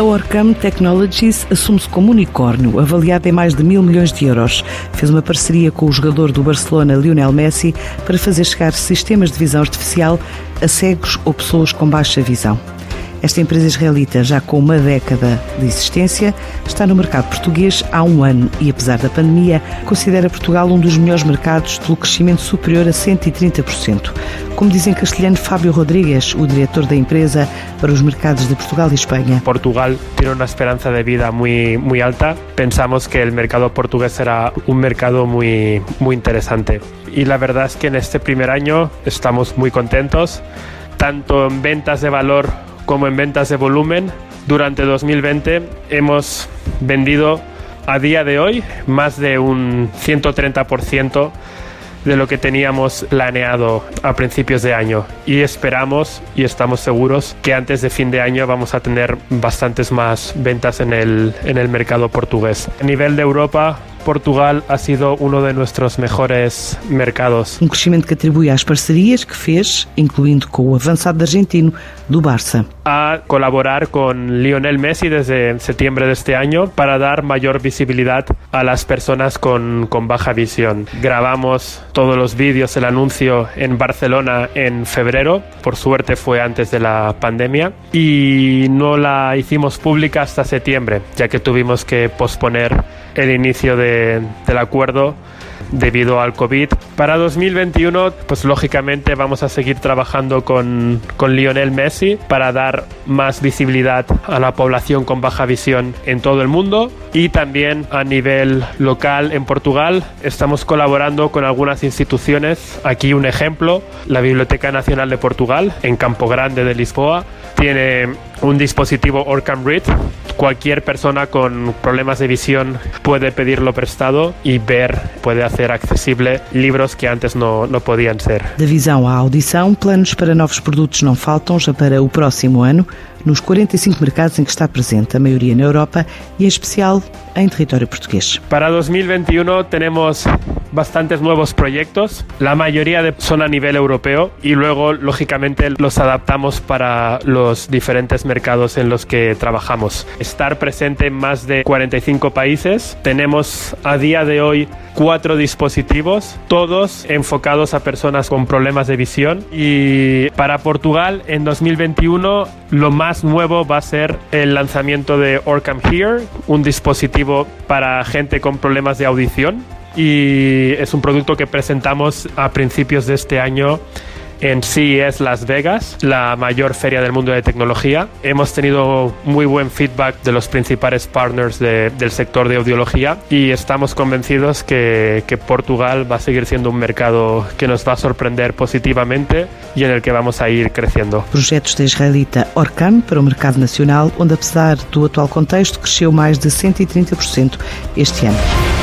A Orcam Technologies assume-se como unicórnio, avaliado em mais de mil milhões de euros. Fez uma parceria com o jogador do Barcelona, Lionel Messi, para fazer chegar sistemas de visão artificial a cegos ou pessoas com baixa visão. Esta empresa israelita, já com uma década de existência, está no mercado português há um ano e, apesar da pandemia, considera Portugal um dos melhores mercados pelo crescimento superior a 130%. Como diz em castelhano Fábio Rodrigues, o diretor da empresa para os mercados de Portugal e Espanha. Portugal tem uma esperança de vida muito, muito alta. Pensamos que o mercado português será um mercado muito, muito interessante. E a verdade é que neste primeiro ano estamos muito contentos, tanto em ventas de valor como en ventas de volumen. Durante 2020 hemos vendido a día de hoy más de un 130% de lo que teníamos planeado a principios de año y esperamos y estamos seguros que antes de fin de año vamos a tener bastantes más ventas en el, en el mercado portugués. A nivel de Europa Portugal ha sido uno de nuestros mejores mercados. Um crescimento que atribui às parcerias que fez, incluindo com o avançado argentino do Barça. A colaborar con Lionel Messi desde septiembre de este año para dar mayor visibilidad a las personas con, con baja visión. Grabamos todos los vídeos, el anuncio en Barcelona en febrero, por suerte fue antes de la pandemia, y no la hicimos pública hasta septiembre, ya que tuvimos que posponer el inicio de, del acuerdo debido al COVID. Para 2021, pues lógicamente vamos a seguir trabajando con, con, Lionel Messi para dar más visibilidad a la población con baja visión en todo el mundo y también a nivel local en Portugal estamos colaborando con algunas instituciones. Aquí un ejemplo, la Biblioteca Nacional de Portugal en Campo Grande de Lisboa tiene un dispositivo Orcam Read. Cualquier persona con problemas de visión puede pedirlo prestado y ver, puede hacer accesible libros que antes no, no podían ser. De visão à audição, planos para novos produtos não faltam já para o próximo ano, nos 45 mercados em que está presente, a maioria na Europa e em especial en territorio portugués. Para 2021 tenemos bastantes nuevos proyectos, la mayoría de, son a nivel europeo y luego lógicamente los adaptamos para los diferentes mercados en los que trabajamos. Estar presente en más de 45 países, tenemos a día de hoy cuatro dispositivos, todos enfocados a personas con problemas de visión. Y para Portugal en 2021 lo más nuevo va a ser el lanzamiento de Orcam Here, un dispositivo para gente con problemas de audición y es un producto que presentamos a principios de este año en CES Las Vegas, la mayor feria del mundo de tecnología. Hemos tenido muy buen feedback de los principales partners de, del sector de audiología y estamos convencidos que, que, Portugal va a seguir siendo un mercado que nos va a sorprender positivamente y en el que vamos a ir creciendo. Projetos da israelita Orcam para o mercado nacional, onde apesar do atual contexto cresceu mais de 130% este ano.